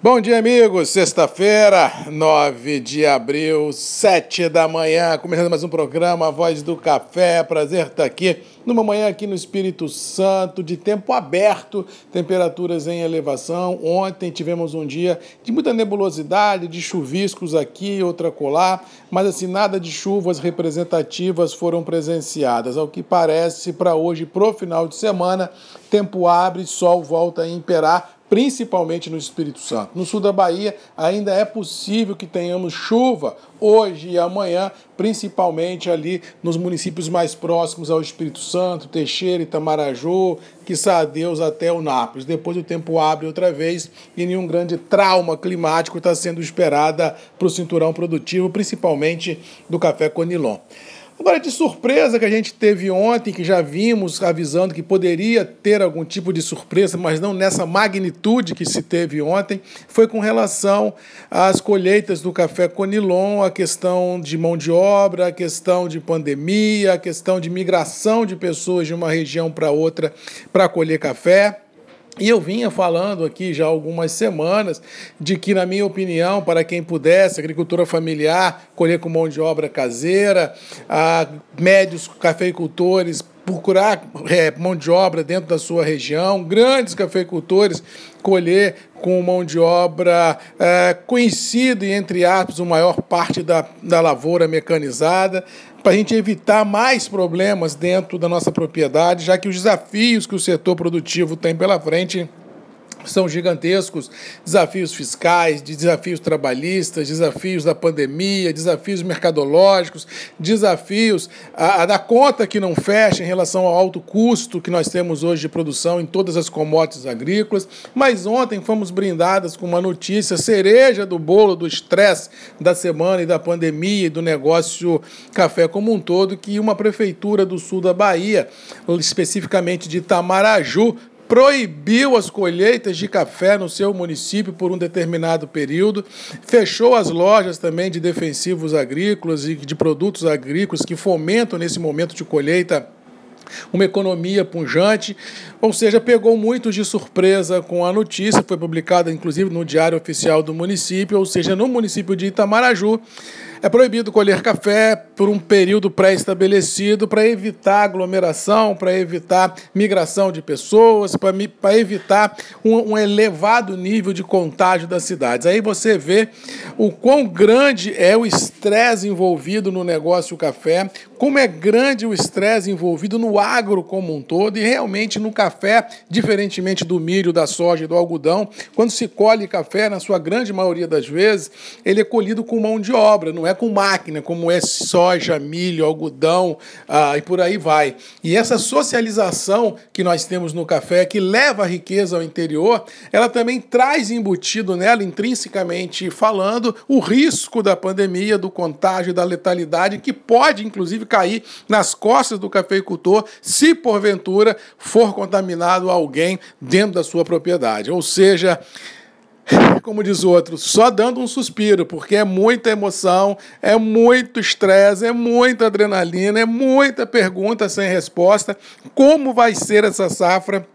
Bom dia, amigos. Sexta-feira, 9 de abril, 7 da manhã, começando mais um programa Voz do Café. Prazer estar aqui numa manhã aqui no Espírito Santo, de tempo aberto, temperaturas em elevação. Ontem tivemos um dia de muita nebulosidade, de chuviscos aqui, outra colar, mas assim, nada de chuvas representativas foram presenciadas. Ao que parece, para hoje, pro final de semana, tempo abre, sol volta a imperar principalmente no Espírito Santo. No sul da Bahia ainda é possível que tenhamos chuva hoje e amanhã, principalmente ali nos municípios mais próximos ao Espírito Santo, Teixeira, Itamaraju, quiçá Deus até o Nápoles. Depois o tempo abre outra vez e nenhum grande trauma climático está sendo esperada para o cinturão produtivo, principalmente do café Conilon. Agora, de surpresa que a gente teve ontem, que já vimos avisando que poderia ter algum tipo de surpresa, mas não nessa magnitude que se teve ontem, foi com relação às colheitas do café Conilon, a questão de mão de obra, a questão de pandemia, a questão de migração de pessoas de uma região para outra para colher café. E eu vinha falando aqui já há algumas semanas de que, na minha opinião, para quem pudesse, agricultura familiar, colher com mão de obra caseira, a médios cafeicultores procurar é, mão de obra dentro da sua região, grandes cafeicultores colher com mão de obra é, conhecido e, entre aspas, a maior parte da, da lavoura mecanizada, para a gente evitar mais problemas dentro da nossa propriedade, já que os desafios que o setor produtivo tem pela frente são gigantescos desafios fiscais, desafios trabalhistas, desafios da pandemia, desafios mercadológicos, desafios a, a da conta que não fecha em relação ao alto custo que nós temos hoje de produção em todas as commodities agrícolas. Mas ontem fomos brindadas com uma notícia cereja do bolo do estresse da semana e da pandemia e do negócio café como um todo, que uma prefeitura do sul da Bahia, especificamente de Itamaraju, proibiu as colheitas de café no seu município por um determinado período, fechou as lojas também de defensivos agrícolas e de produtos agrícolas que fomentam nesse momento de colheita uma economia punjante, ou seja, pegou muitos de surpresa com a notícia, foi publicada inclusive no Diário Oficial do município, ou seja, no município de Itamaraju. É proibido colher café por um período pré-estabelecido para evitar aglomeração, para evitar migração de pessoas, para evitar um, um, elevado nível de contágio das cidades. Aí você vê o quão grande é o estresse envolvido no negócio café, como é grande o estresse envolvido no agro como um todo e realmente no café, diferentemente do milho, da soja e do algodão, quando se colhe café, na sua grande maioria das vezes, ele é colhido com mão de obra, não é com máquina, como é soja, milho, algodão ah, e por aí vai. E essa socialização que nós temos no café, que leva a riqueza ao interior, ela também traz embutido nela, intrinsecamente falando, o risco da pandemia, do contágio, da letalidade, que pode, inclusive, cair nas costas do cafeicultor se porventura for contaminado alguém dentro da sua propriedade. Ou seja, como diz outro, só dando um suspiro, porque é muita emoção, é muito estresse, é muita adrenalina, é muita pergunta sem resposta. Como vai ser essa safra?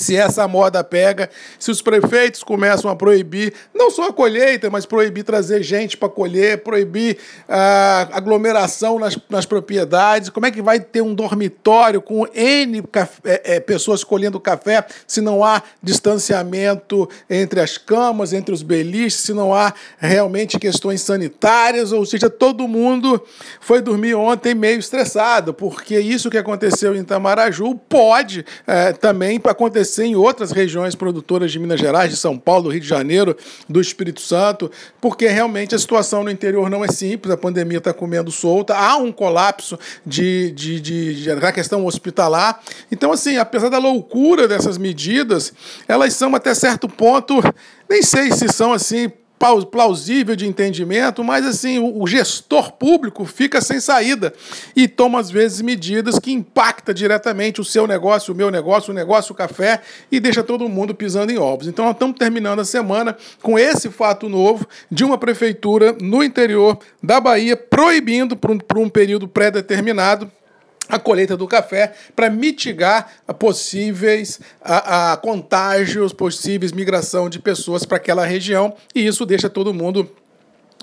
Se essa moda pega, se os prefeitos começam a proibir não só a colheita, mas proibir trazer gente para colher, proibir a uh, aglomeração nas, nas propriedades, como é que vai ter um dormitório com N é, é, pessoas colhendo café se não há distanciamento entre as camas, entre os beliches, se não há realmente questões sanitárias, ou seja, todo mundo foi dormir ontem meio estressado, porque isso que aconteceu em Tamaraju pode é, também acontecer acontecer em outras regiões produtoras de Minas Gerais, de São Paulo, do Rio de Janeiro, do Espírito Santo, porque realmente a situação no interior não é simples, a pandemia está comendo solta, há um colapso de, de, de, de, questão hospitalar. Então, assim, apesar da loucura dessas medidas, elas são até certo ponto, nem sei se são assim plausível de entendimento, mas assim, o gestor público fica sem saída e toma às vezes medidas que impactam diretamente o seu negócio, o meu negócio, o negócio o café e deixa todo mundo pisando em ovos. Então nós estamos terminando a semana com esse fato novo de uma prefeitura no interior da Bahia proibindo por um, por um período pré-determinado a colheita do café para mitigar possíveis a, a, contágios, possíveis migração de pessoas para aquela região e isso deixa todo mundo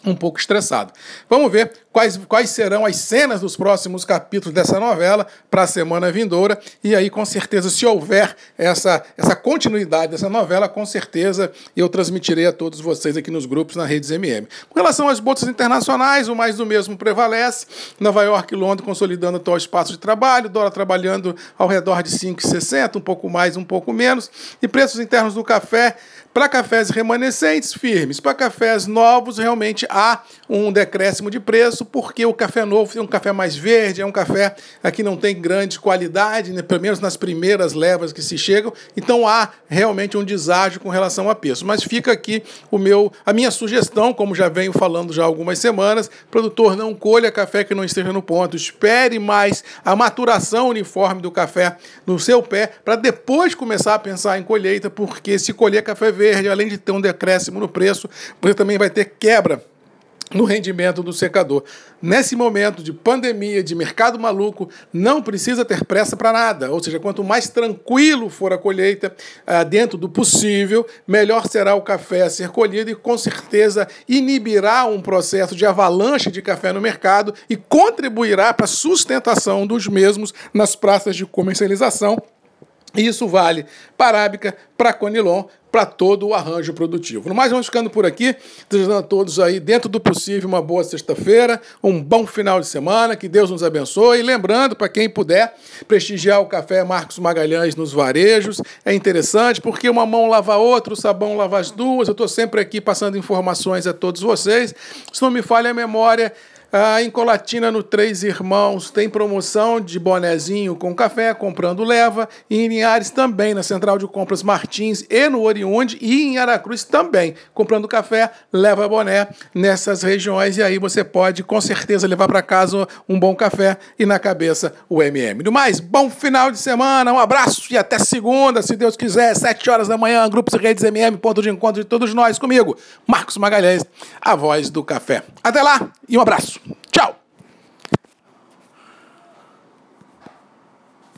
um pouco estressado. Vamos ver quais, quais serão as cenas dos próximos capítulos dessa novela para a semana vindoura. E aí, com certeza, se houver essa, essa continuidade dessa novela, com certeza eu transmitirei a todos vocês aqui nos grupos na Redes MM. Com relação às bolsas internacionais, o mais do mesmo prevalece. Nova York e Londres consolidando o atual espaço de trabalho, dólar trabalhando ao redor de 5,60, um pouco mais, um pouco menos. E preços internos do café para cafés remanescentes, firmes. Para cafés novos, realmente há um decréscimo de preço, porque o café novo é um café mais verde, é um café que não tem grande qualidade, né, pelo menos nas primeiras levas que se chegam. Então há realmente um deságio com relação a preço. Mas fica aqui o meu, a minha sugestão, como já venho falando já há algumas semanas, produtor não colha café que não esteja no ponto. Espere mais a maturação uniforme do café no seu pé para depois começar a pensar em colheita, porque se colher café verde, além de ter um decréscimo no preço, você também vai ter quebra no rendimento do secador. Nesse momento de pandemia, de mercado maluco, não precisa ter pressa para nada. Ou seja, quanto mais tranquilo for a colheita, ah, dentro do possível, melhor será o café a ser colhido e com certeza inibirá um processo de avalanche de café no mercado e contribuirá para a sustentação dos mesmos nas praças de comercialização isso vale para Arábica, para Conilon, para todo o arranjo produtivo. No mais, vamos ficando por aqui, desejando a todos aí, dentro do possível, uma boa sexta-feira, um bom final de semana, que Deus nos abençoe. E lembrando, para quem puder, prestigiar o Café Marcos Magalhães nos varejos, é interessante, porque uma mão lava a outra, o sabão lava as duas. Eu estou sempre aqui passando informações a todos vocês. Se não me falha a memória, ah, em Colatina, no Três Irmãos, tem promoção de bonezinho com café, comprando leva. E em Linhares também, na Central de Compras Martins e no Oriunde. E em Aracruz também, comprando café, leva boné nessas regiões. E aí você pode, com certeza, levar para casa um bom café e na cabeça o MM. Do mais, bom final de semana, um abraço e até segunda, se Deus quiser, sete horas da manhã, Grupos e Redes MM, ponto de encontro de todos nós. Comigo, Marcos Magalhães, a voz do café. Até lá e um abraço.